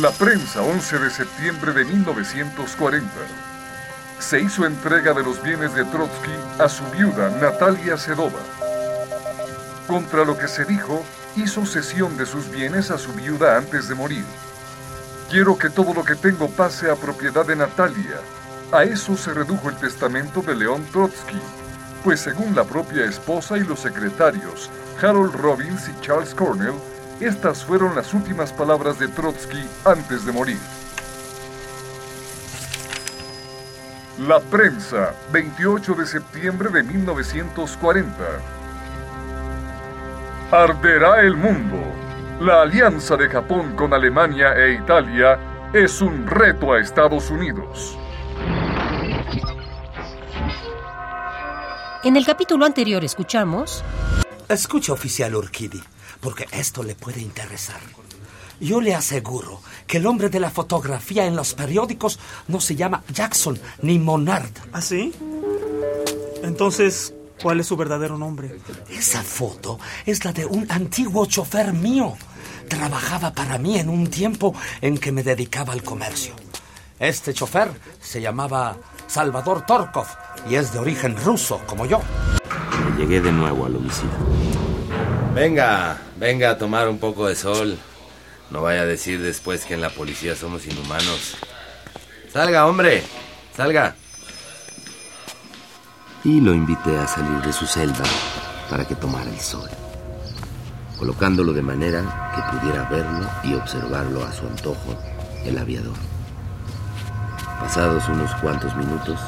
La prensa, 11 de septiembre de 1940. Se hizo entrega de los bienes de Trotsky a su viuda Natalia Sedova. Contra lo que se dijo, hizo cesión de sus bienes a su viuda antes de morir. Quiero que todo lo que tengo pase a propiedad de Natalia. A eso se redujo el testamento de León Trotsky, pues según la propia esposa y los secretarios, Harold Robbins y Charles Cornell, estas fueron las últimas palabras de Trotsky antes de morir. La prensa, 28 de septiembre de 1940. Arderá el mundo. La alianza de Japón con Alemania e Italia es un reto a Estados Unidos. En el capítulo anterior escuchamos... Escucha, oficial Urquidi, porque esto le puede interesar. Yo le aseguro que el hombre de la fotografía en los periódicos no se llama Jackson ni Monard. ¿Ah, sí? Entonces, ¿cuál es su verdadero nombre? Esa foto es la de un antiguo chofer mío. Trabajaba para mí en un tiempo en que me dedicaba al comercio. Este chofer se llamaba Salvador Torkov y es de origen ruso, como yo. Llegué de nuevo al homicidio. Venga, venga a tomar un poco de sol. No vaya a decir después que en la policía somos inhumanos. Salga, hombre, salga. Y lo invité a salir de su celda para que tomara el sol, colocándolo de manera que pudiera verlo y observarlo a su antojo el aviador. Pasados unos cuantos minutos,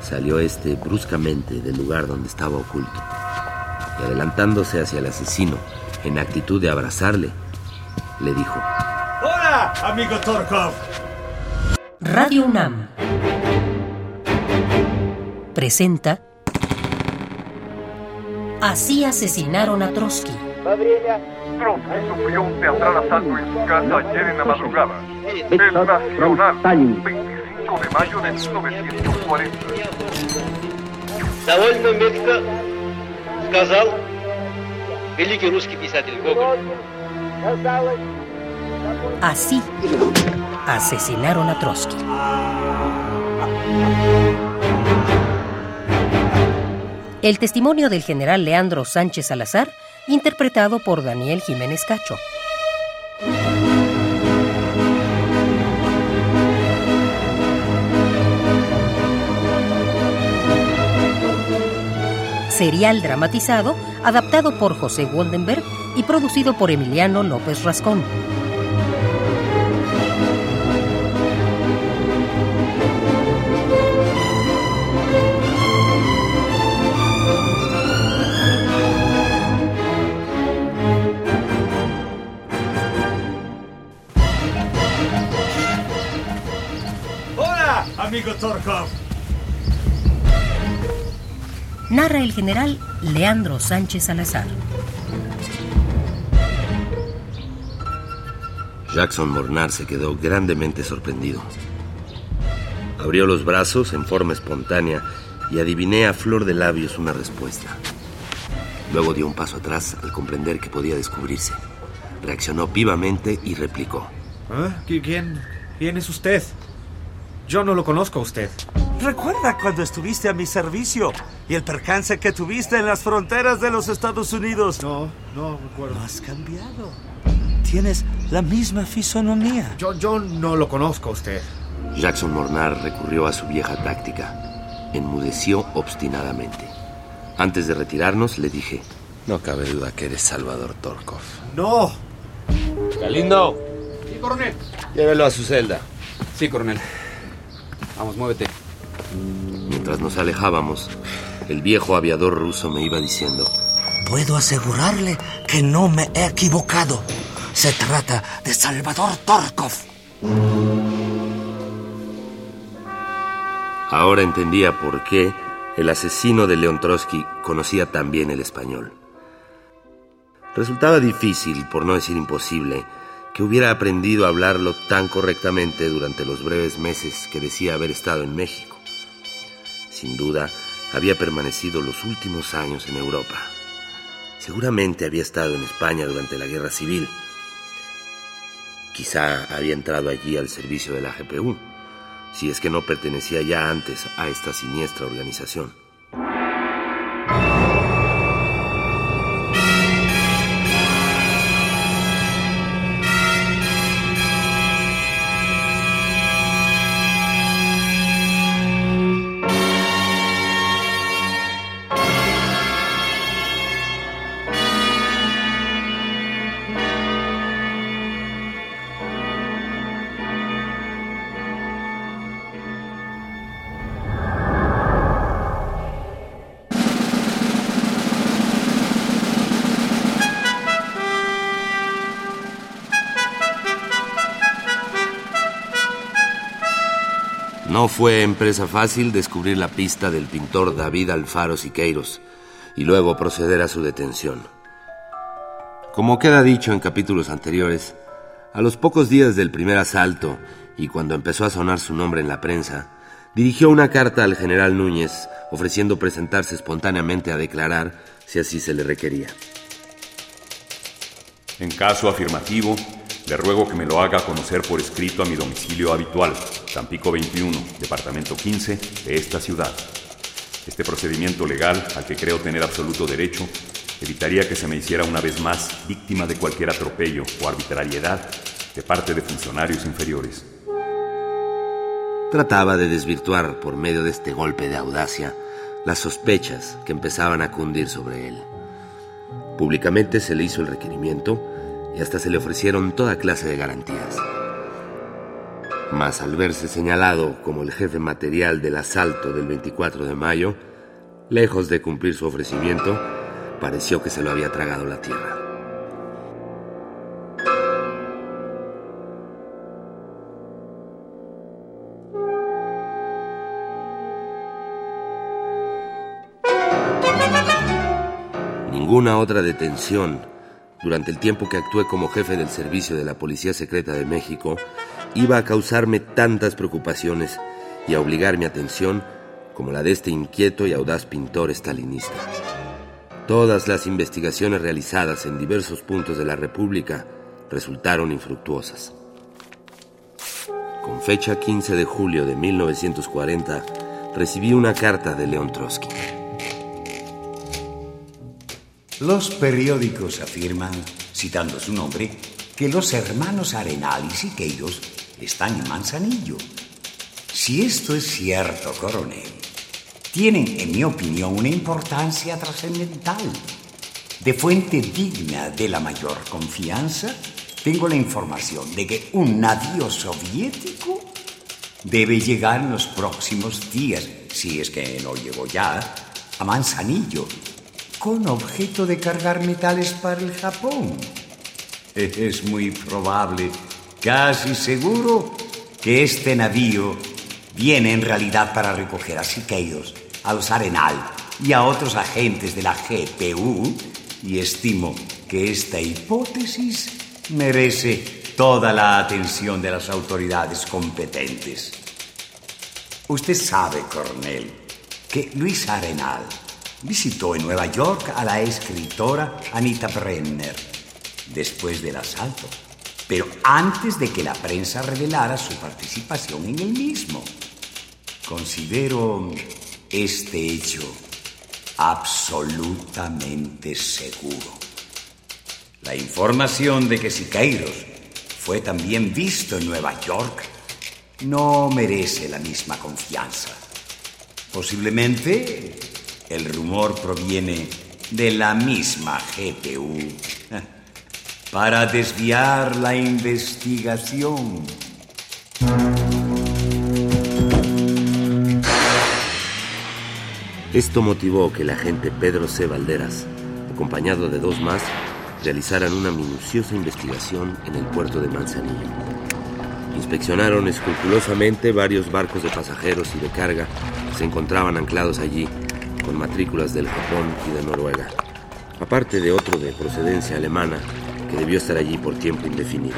salió este bruscamente del lugar donde estaba oculto y adelantándose hacia el asesino en actitud de abrazarle, le dijo: ¡Hola, amigo Torkov! Radio UNAM presenta Así asesinaron a Trotsky. Trotsky sufrió un teatral asalto en su casa ayer en la madrugada. El Nacional, 25 de mayo de 1940. Довольно метко сказал великий русский писатель Гоголь. Así asesinaron a Trotsky. El testimonio del general Leandro Sánchez Salazar, interpretado por Daniel Jiménez Cacho. Serial dramatizado, adaptado por José Woldenberg y producido por Emiliano López Rascón. ¡Hola, amigo Torkov! Narra el general Leandro Sánchez Salazar. Jackson Mornar se quedó grandemente sorprendido. Abrió los brazos en forma espontánea y adiviné a flor de labios una respuesta. Luego dio un paso atrás al comprender que podía descubrirse. Reaccionó vivamente y replicó. ¿Ah? ¿Quién, ¿Quién es usted? Yo no lo conozco a usted. ¿Recuerda cuando estuviste a mi servicio y el percance que tuviste en las fronteras de los Estados Unidos? No, no recuerdo. No has cambiado. Tienes la misma fisonomía. Yo, yo no lo conozco a usted. Jackson Mornar recurrió a su vieja táctica. Enmudeció obstinadamente. Antes de retirarnos, le dije: No cabe duda que eres Salvador Torkov. ¡No! Galindo, Sí, coronel. llévelo a su celda. Sí, coronel. Vamos, muévete. Mientras nos alejábamos, el viejo aviador ruso me iba diciendo: Puedo asegurarle que no me he equivocado. Se trata de Salvador Torkov. Ahora entendía por qué el asesino de León Trotsky conocía tan bien el español. Resultaba difícil, por no decir imposible, que hubiera aprendido a hablarlo tan correctamente durante los breves meses que decía haber estado en México. Sin duda, había permanecido los últimos años en Europa. Seguramente había estado en España durante la Guerra Civil. Quizá había entrado allí al servicio de la GPU, si es que no pertenecía ya antes a esta siniestra organización. No fue empresa fácil descubrir la pista del pintor David Alfaro Siqueiros y luego proceder a su detención. Como queda dicho en capítulos anteriores, a los pocos días del primer asalto y cuando empezó a sonar su nombre en la prensa, dirigió una carta al general Núñez ofreciendo presentarse espontáneamente a declarar si así se le requería. En caso afirmativo, le ruego que me lo haga conocer por escrito a mi domicilio habitual, Tampico 21, Departamento 15 de esta ciudad. Este procedimiento legal, al que creo tener absoluto derecho, evitaría que se me hiciera una vez más víctima de cualquier atropello o arbitrariedad de parte de funcionarios inferiores. Trataba de desvirtuar por medio de este golpe de audacia las sospechas que empezaban a cundir sobre él. Públicamente se le hizo el requerimiento y hasta se le ofrecieron toda clase de garantías. Mas al verse señalado como el jefe material del asalto del 24 de mayo, lejos de cumplir su ofrecimiento, pareció que se lo había tragado la tierra. Ninguna otra detención durante el tiempo que actué como jefe del servicio de la Policía Secreta de México, iba a causarme tantas preocupaciones y a obligar mi atención como la de este inquieto y audaz pintor estalinista. Todas las investigaciones realizadas en diversos puntos de la República resultaron infructuosas. Con fecha 15 de julio de 1940, recibí una carta de León Trotsky. Los periódicos afirman, citando su nombre, que los hermanos Arenal y Siqueiros están en Manzanillo. Si esto es cierto, coronel, tienen, en mi opinión, una importancia trascendental. De fuente digna de la mayor confianza, tengo la información de que un navío soviético debe llegar en los próximos días, si es que no llegó ya, a Manzanillo con objeto de cargar metales para el Japón. Es muy probable, casi seguro, que este navío viene en realidad para recoger a Siqueiros, a los Arenal y a otros agentes de la GPU, y estimo que esta hipótesis merece toda la atención de las autoridades competentes. Usted sabe, coronel, que Luis Arenal visitó en Nueva York a la escritora Anita Brenner después del asalto, pero antes de que la prensa revelara su participación en el mismo. Considero este hecho absolutamente seguro. La información de que Siqueiros fue también visto en Nueva York no merece la misma confianza. Posiblemente el rumor proviene de la misma GPU para desviar la investigación. Esto motivó que el agente Pedro C. Valderas, acompañado de dos más, realizaran una minuciosa investigación en el puerto de Manzanillo. Inspeccionaron escrupulosamente varios barcos de pasajeros y de carga que se encontraban anclados allí con matrículas del Japón y de Noruega, aparte de otro de procedencia alemana que debió estar allí por tiempo indefinido.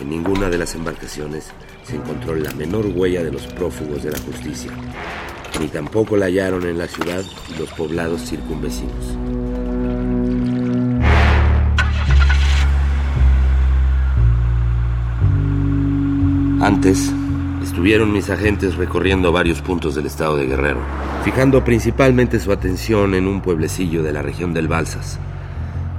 En ninguna de las embarcaciones se encontró la menor huella de los prófugos de la justicia, ni tampoco la hallaron en la ciudad y los poblados circunvecinos. Antes, estuvieron mis agentes recorriendo varios puntos del estado de Guerrero, fijando principalmente su atención en un pueblecillo de la región del Balsas,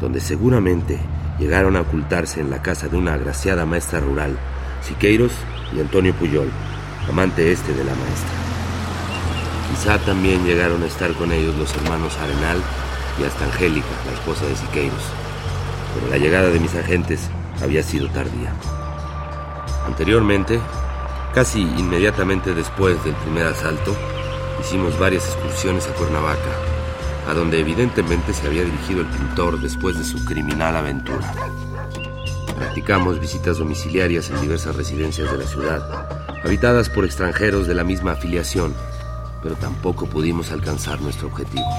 donde seguramente llegaron a ocultarse en la casa de una agraciada maestra rural, Siqueiros y Antonio Puyol, amante este de la maestra. Quizá también llegaron a estar con ellos los hermanos Arenal y hasta Angélica, la esposa de Siqueiros, pero la llegada de mis agentes había sido tardía. Anteriormente, casi inmediatamente después del primer asalto, hicimos varias excursiones a Cuernavaca, a donde evidentemente se había dirigido el pintor después de su criminal aventura. Practicamos visitas domiciliarias en diversas residencias de la ciudad, habitadas por extranjeros de la misma afiliación, pero tampoco pudimos alcanzar nuestro objetivo.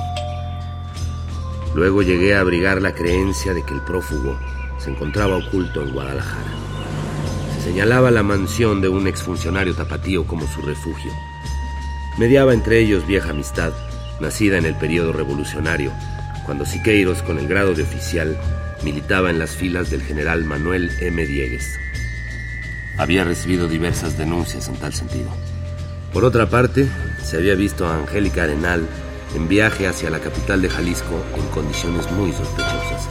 Luego llegué a abrigar la creencia de que el prófugo se encontraba oculto en Guadalajara. Se señalaba la mansión de un exfuncionario tapatío como su refugio. Mediaba entre ellos vieja amistad, nacida en el periodo revolucionario, cuando Siqueiros, con el grado de oficial, militaba en las filas del general Manuel M. Diegues. Había recibido diversas denuncias en tal sentido. Por otra parte, se había visto a Angélica Arenal en viaje hacia la capital de Jalisco en condiciones muy sospechosas.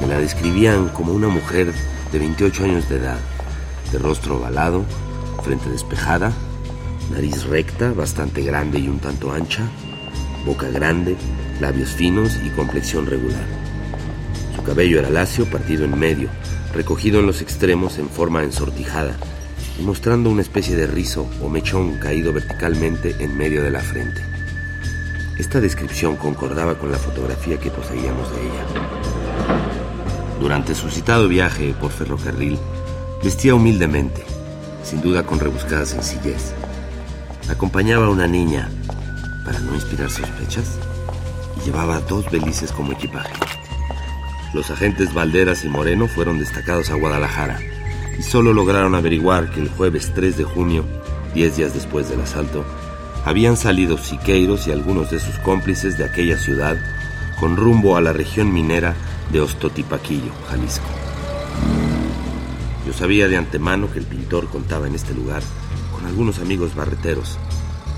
Me la describían como una mujer de 28 años de edad, de rostro ovalado, frente despejada, nariz recta, bastante grande y un tanto ancha, boca grande, labios finos y complexión regular. Su cabello era lacio, partido en medio, recogido en los extremos en forma ensortijada y mostrando una especie de rizo o mechón caído verticalmente en medio de la frente. Esta descripción concordaba con la fotografía que poseíamos de ella. Durante su citado viaje por ferrocarril, vestía humildemente, sin duda con rebuscada sencillez. Acompañaba a una niña para no inspirar sospechas y llevaba dos belices como equipaje. Los agentes Valderas y Moreno fueron destacados a Guadalajara y solo lograron averiguar que el jueves 3 de junio, 10 días después del asalto, habían salido Siqueiros y algunos de sus cómplices de aquella ciudad con rumbo a la región minera de Ostotipaquillo, Jalisco. Yo sabía de antemano que el pintor contaba en este lugar con algunos amigos barreteros,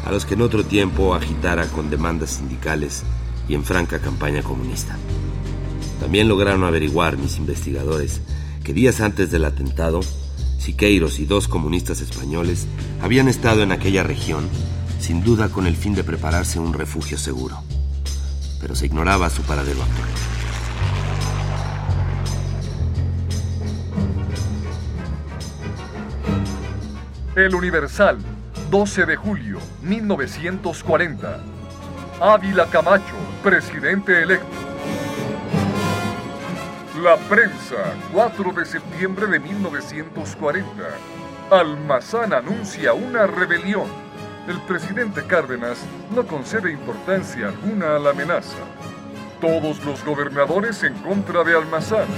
a los que en otro tiempo agitara con demandas sindicales y en franca campaña comunista. También lograron averiguar mis investigadores que días antes del atentado, Siqueiros y dos comunistas españoles habían estado en aquella región, sin duda con el fin de prepararse un refugio seguro. Pero se ignoraba su paradero actual. El Universal, 12 de julio 1940. Ávila Camacho, presidente electo. La prensa, 4 de septiembre de 1940. Almazán anuncia una rebelión. El presidente Cárdenas no concede importancia alguna a la amenaza. Todos los gobernadores en contra de Almazán.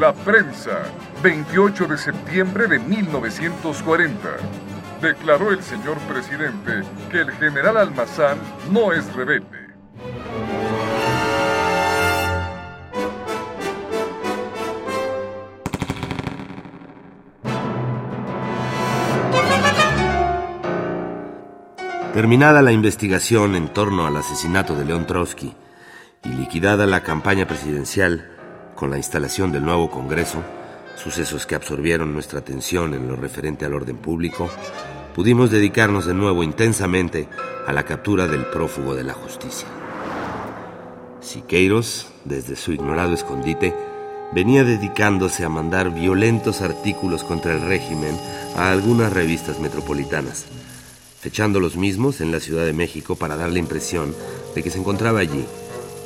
La prensa, 28 de septiembre de 1940. Declaró el señor presidente que el general Almazán no es rebelde. Terminada la investigación en torno al asesinato de León Trotsky y liquidada la campaña presidencial con la instalación del nuevo Congreso, sucesos que absorbieron nuestra atención en lo referente al orden público, pudimos dedicarnos de nuevo intensamente a la captura del prófugo de la justicia. Siqueiros, desde su ignorado escondite, venía dedicándose a mandar violentos artículos contra el régimen a algunas revistas metropolitanas, fechando los mismos en la Ciudad de México para dar la impresión de que se encontraba allí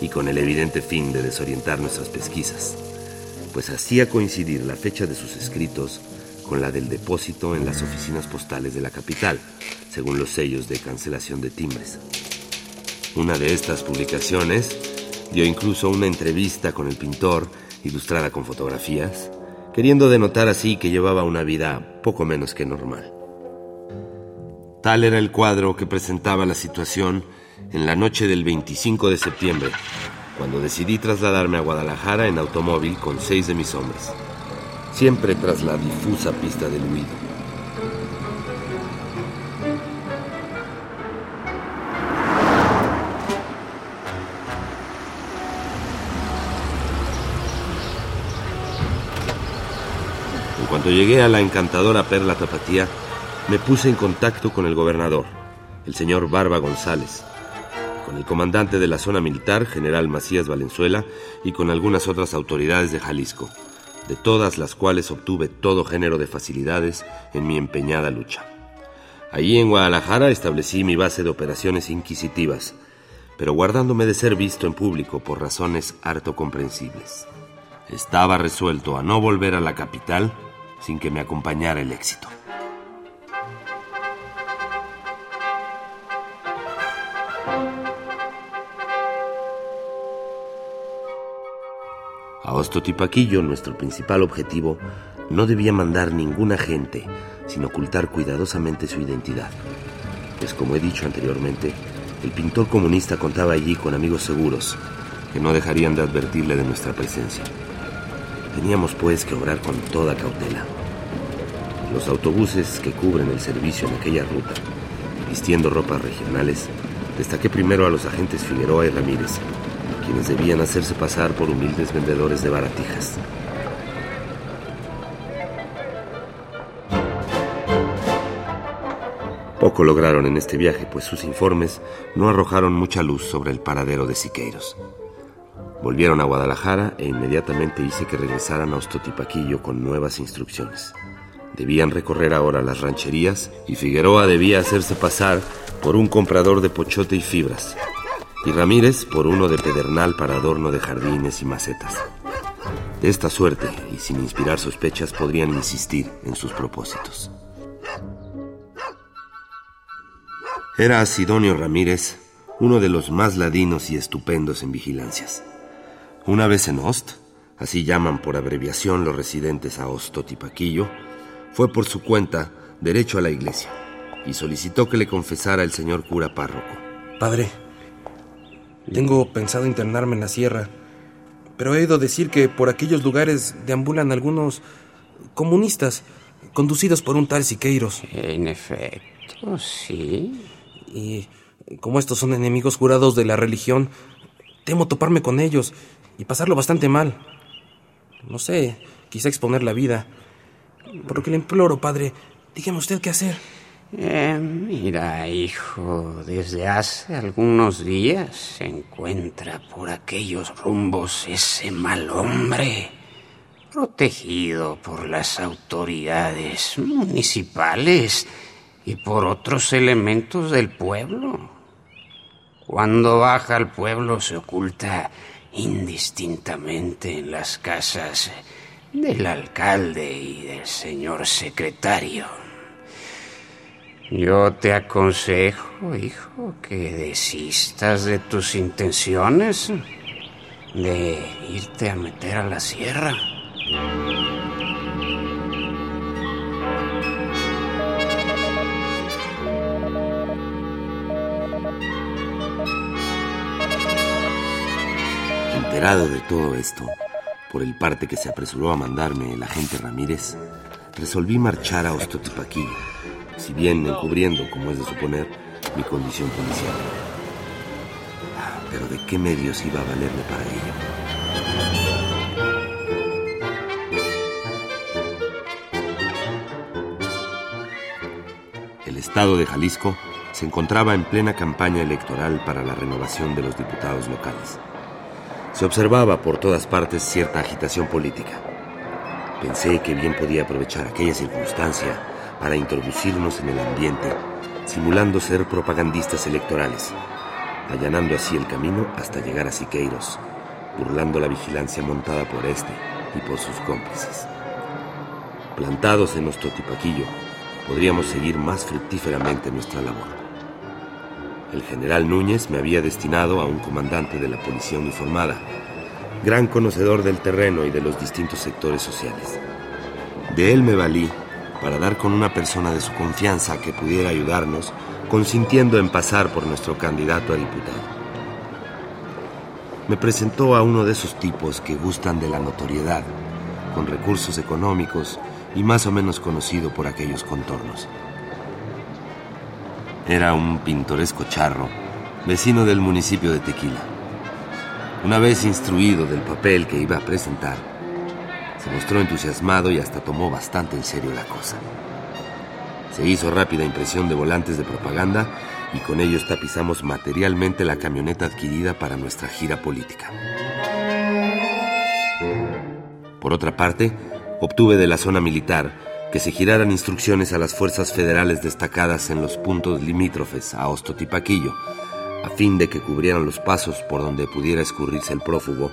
y con el evidente fin de desorientar nuestras pesquisas, pues hacía coincidir la fecha de sus escritos con la del depósito en las oficinas postales de la capital, según los sellos de cancelación de timbres. Una de estas publicaciones dio incluso una entrevista con el pintor, ilustrada con fotografías, queriendo denotar así que llevaba una vida poco menos que normal. Tal era el cuadro que presentaba la situación en la noche del 25 de septiembre, cuando decidí trasladarme a Guadalajara en automóvil con seis de mis hombres. siempre tras la difusa pista del huido. Cuando llegué a la encantadora Perla Tapatía, me puse en contacto con el gobernador, el señor Barba González, con el comandante de la zona militar, general Macías Valenzuela, y con algunas otras autoridades de Jalisco, de todas las cuales obtuve todo género de facilidades en mi empeñada lucha. Allí en Guadalajara establecí mi base de operaciones inquisitivas, pero guardándome de ser visto en público por razones harto comprensibles. Estaba resuelto a no volver a la capital sin que me acompañara el éxito. A Ostotipaquillo, nuestro principal objetivo, no debía mandar ninguna gente, sin ocultar cuidadosamente su identidad. Pues como he dicho anteriormente, el pintor comunista contaba allí con amigos seguros, que no dejarían de advertirle de nuestra presencia. Teníamos pues que obrar con toda cautela. Los autobuses que cubren el servicio en aquella ruta, vistiendo ropas regionales, destaqué primero a los agentes Figueroa y Ramírez, quienes debían hacerse pasar por humildes vendedores de baratijas. Poco lograron en este viaje, pues sus informes no arrojaron mucha luz sobre el paradero de Siqueiros. Volvieron a Guadalajara e inmediatamente hice que regresaran a Ostotipaquillo con nuevas instrucciones. Debían recorrer ahora las rancherías y Figueroa debía hacerse pasar por un comprador de pochote y fibras, y Ramírez por uno de pedernal para adorno de jardines y macetas. De esta suerte, y sin inspirar sospechas, podrían insistir en sus propósitos. Era Sidonio Ramírez, uno de los más ladinos y estupendos en vigilancias. Una vez en Ost, así llaman por abreviación los residentes a Ostotipaquillo, fue por su cuenta derecho a la iglesia y solicitó que le confesara el señor cura párroco. Padre, tengo pensado internarme en la sierra, pero he oído decir que por aquellos lugares deambulan algunos comunistas conducidos por un tal Siqueiros. En efecto, sí. Y como estos son enemigos jurados de la religión, temo toparme con ellos y pasarlo bastante mal. No sé, quizá exponer la vida. Por lo que le imploro, padre, dígame usted qué hacer. Eh, mira, hijo, desde hace algunos días se encuentra por aquellos rumbos ese mal hombre, protegido por las autoridades municipales y por otros elementos del pueblo. Cuando baja al pueblo se oculta indistintamente en las casas del alcalde y del señor secretario. Yo te aconsejo, hijo, que desistas de tus intenciones de irte a meter a la sierra. de todo esto, por el parte que se apresuró a mandarme el agente Ramírez, resolví marchar a Ostotipaquí, si bien encubriendo, como es de suponer, mi condición policial. Pero ¿de qué medios iba a valerme para ello? El estado de Jalisco se encontraba en plena campaña electoral para la renovación de los diputados locales. Se observaba por todas partes cierta agitación política. Pensé que bien podía aprovechar aquella circunstancia para introducirnos en el ambiente, simulando ser propagandistas electorales, allanando así el camino hasta llegar a Siqueiros, burlando la vigilancia montada por este y por sus cómplices. Plantados en nuestro tipaquillo, podríamos seguir más fructíferamente nuestra labor. El general Núñez me había destinado a un comandante de la policía uniformada, gran conocedor del terreno y de los distintos sectores sociales. De él me valí para dar con una persona de su confianza que pudiera ayudarnos, consintiendo en pasar por nuestro candidato a diputado. Me presentó a uno de esos tipos que gustan de la notoriedad, con recursos económicos y más o menos conocido por aquellos contornos. Era un pintoresco charro, vecino del municipio de Tequila. Una vez instruido del papel que iba a presentar, se mostró entusiasmado y hasta tomó bastante en serio la cosa. Se hizo rápida impresión de volantes de propaganda y con ellos tapizamos materialmente la camioneta adquirida para nuestra gira política. Por otra parte, obtuve de la zona militar que se giraran instrucciones a las fuerzas federales destacadas en los puntos limítrofes a Ostotipaquillo, a fin de que cubrieran los pasos por donde pudiera escurrirse el prófugo,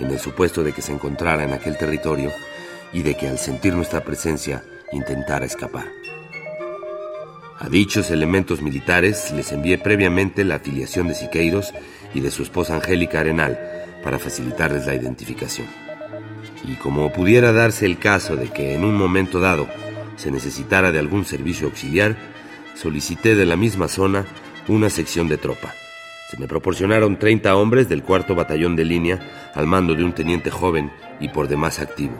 en el supuesto de que se encontrara en aquel territorio y de que al sentir nuestra presencia intentara escapar. A dichos elementos militares les envié previamente la afiliación de Siqueiros y de su esposa Angélica Arenal para facilitarles la identificación. Y como pudiera darse el caso de que en un momento dado se necesitara de algún servicio auxiliar, solicité de la misma zona una sección de tropa. Se me proporcionaron 30 hombres del cuarto batallón de línea al mando de un teniente joven y por demás activo.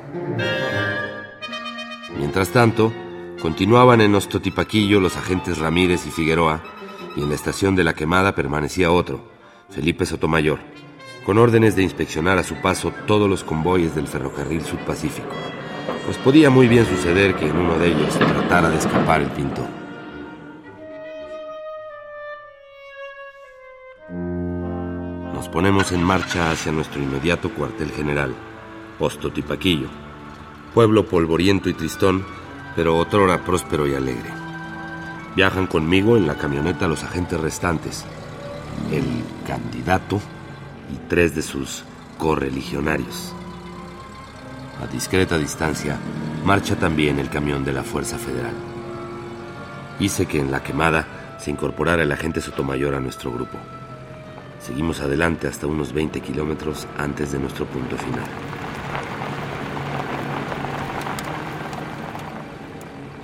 Mientras tanto, continuaban en Ostotipaquillo los agentes Ramírez y Figueroa y en la estación de la quemada permanecía otro, Felipe Sotomayor, con órdenes de inspeccionar a su paso todos los convoyes del ferrocarril subpacífico, pues podía muy bien suceder que en uno de ellos tratara de escapar el pintor. Ponemos en marcha hacia nuestro inmediato cuartel general, Posto Tipaquillo, pueblo polvoriento y tristón, pero otrora próspero y alegre. Viajan conmigo en la camioneta los agentes restantes, el candidato, y tres de sus correligionarios. A discreta distancia marcha también el camión de la Fuerza Federal. Hice que en la quemada se incorporara el agente Sotomayor a nuestro grupo. Seguimos adelante hasta unos 20 kilómetros antes de nuestro punto final.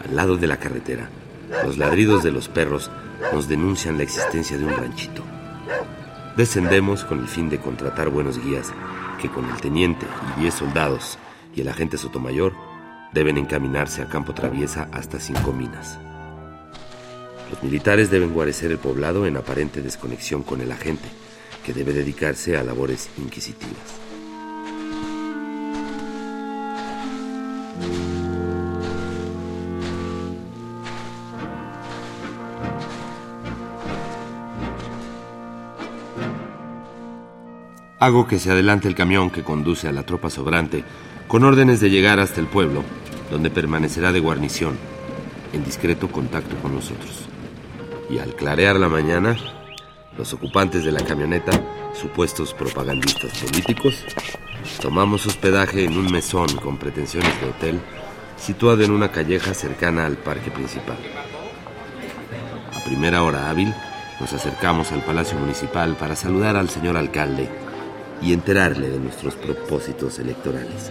Al lado de la carretera, los ladridos de los perros nos denuncian la existencia de un ranchito. Descendemos con el fin de contratar buenos guías que con el teniente y 10 soldados y el agente Sotomayor deben encaminarse a campo traviesa hasta Cinco Minas. Los militares deben guarecer el poblado en aparente desconexión con el agente, que debe dedicarse a labores inquisitivas. Hago que se adelante el camión que conduce a la tropa sobrante, con órdenes de llegar hasta el pueblo, donde permanecerá de guarnición, en discreto contacto con nosotros. Y al clarear la mañana, los ocupantes de la camioneta, supuestos propagandistas políticos, tomamos hospedaje en un mesón con pretensiones de hotel, situado en una calleja cercana al parque principal. A primera hora hábil, nos acercamos al Palacio Municipal para saludar al señor alcalde y enterarle de nuestros propósitos electorales.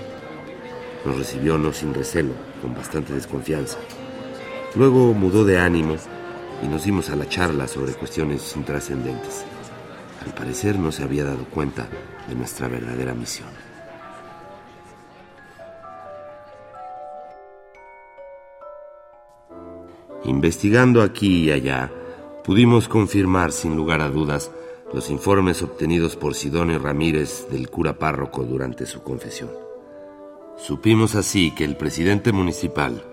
Nos recibió no sin recelo, con bastante desconfianza. Luego mudó de ánimo y nos dimos a la charla sobre cuestiones intrascendentes. Al parecer no se había dado cuenta de nuestra verdadera misión. Investigando aquí y allá, pudimos confirmar sin lugar a dudas los informes obtenidos por Sidonio Ramírez del cura párroco durante su confesión. Supimos así que el presidente municipal,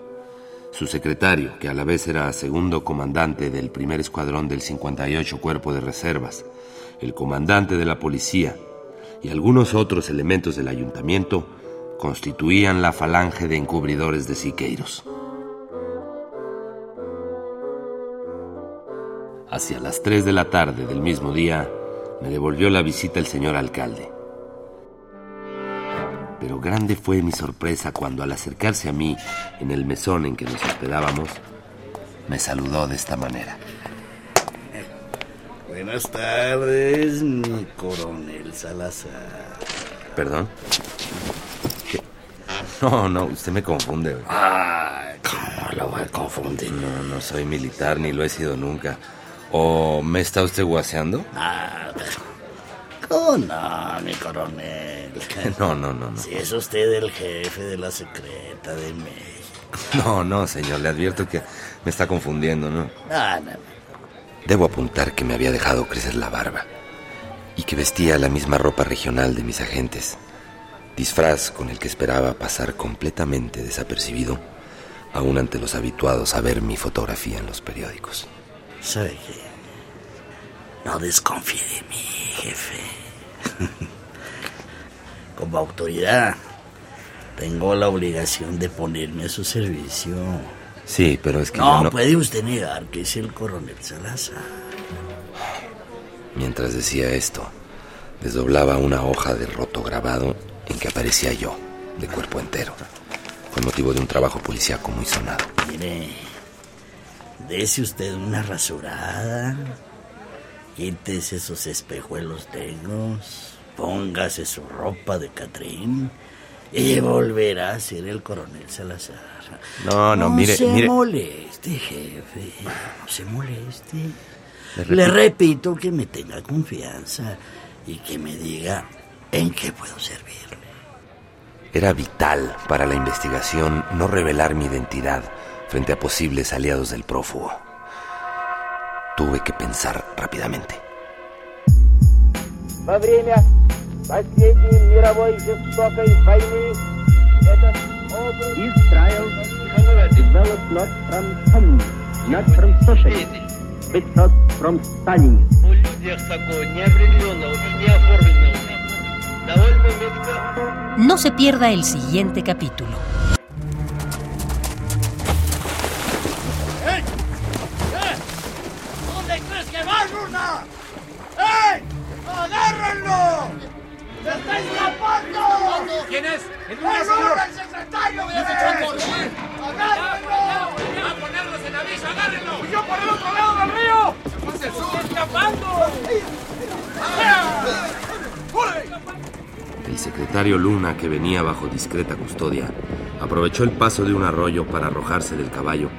su secretario, que a la vez era segundo comandante del primer escuadrón del 58 Cuerpo de Reservas, el comandante de la policía y algunos otros elementos del ayuntamiento constituían la falange de encubridores de Siqueiros. Hacia las 3 de la tarde del mismo día, me devolvió la visita el señor alcalde. Pero grande fue mi sorpresa cuando al acercarse a mí en el mesón en que nos hospedábamos, me saludó de esta manera. Buenas tardes, mi coronel Salazar. ¿Perdón? ¿Qué? No, no, usted me confunde. Ay, ¿cómo lo voy a confundir? No, no soy militar ni lo he sido nunca. ¿O me está usted guaseando? Ah, ¿Cómo no, mi coronel? No, no, no, no. Si es usted el jefe de la secreta de México. No, no, señor, le advierto que me está confundiendo, ¿no? No, no, no. Debo apuntar que me había dejado crecer la barba y que vestía la misma ropa regional de mis agentes, disfraz con el que esperaba pasar completamente desapercibido, aún ante los habituados a ver mi fotografía en los periódicos. ¿Sabe qué? No desconfíe de mí, jefe. Como autoridad, tengo la obligación de ponerme a su servicio. Sí, pero es que no, yo no... puede usted negar que es el coronel Salazar. Mientras decía esto, desdoblaba una hoja de roto grabado en que aparecía yo, de cuerpo entero, con motivo de un trabajo policíaco muy sonado. Mire, dese usted una rasurada, quítese esos espejuelos negros, póngase su ropa de Catrín y volverá a ser el coronel Salazar. No, no, mire, No se mire. moleste, jefe, no se moleste. Le repito que me tenga confianza y que me diga en qué puedo servirle. Era vital para la investigación no revelar mi identidad frente a posibles aliados del prófugo. Tuve que pensar rápidamente. Во время последней мировой жестокой войны этот образ Israel developed not from communism, not from socialism, but not from Stalinism. У людях такого неопределенного и неоформленного довольно метко No se pierda el siguiente capítulo. ¡Ey! ¡Agárrenlo! ¡Se está escapando! ¿Quién es? ¡El secretario! ¡Agárrenlo! ¡A ponerlos en aviso! ¡Agárrenlo! ¡Y yo por el otro lado del río! ¡Se está escapando! El secretario Luna, que venía bajo discreta custodia, aprovechó el paso de un arroyo para arrojarse del caballo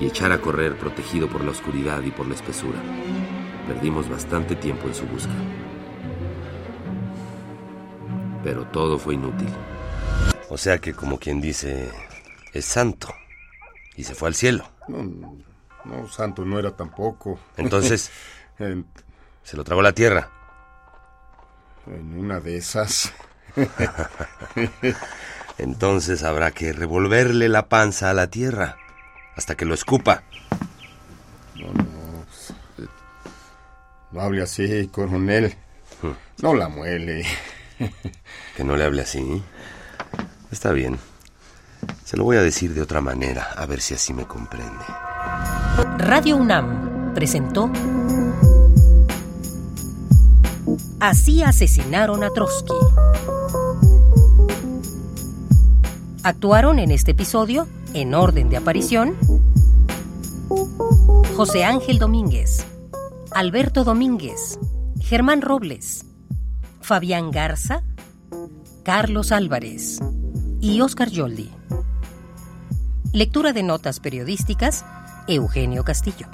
y echar a correr protegido por la oscuridad y por la espesura. Perdimos bastante tiempo en su busca. Pero todo fue inútil. O sea que, como quien dice, es santo. Y se fue al cielo. No, no, santo no era tampoco. Entonces, en, se lo tragó la tierra. en una de esas. Entonces habrá que revolverle la panza a la tierra hasta que lo escupa. No, no. No hable así, coronel. No la muele. Que no le hable así. Está bien. Se lo voy a decir de otra manera, a ver si así me comprende. Radio UNAM presentó Así asesinaron a Trotsky. Actuaron en este episodio, en orden de aparición, José Ángel Domínguez, Alberto Domínguez, Germán Robles, Fabián Garza, Carlos Álvarez y Óscar Yoldi. Lectura de notas periodísticas, Eugenio Castillo.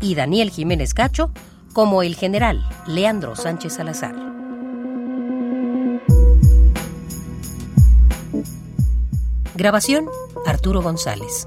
Y Daniel Jiménez Cacho como el general Leandro Sánchez Salazar. Grabación, Arturo González.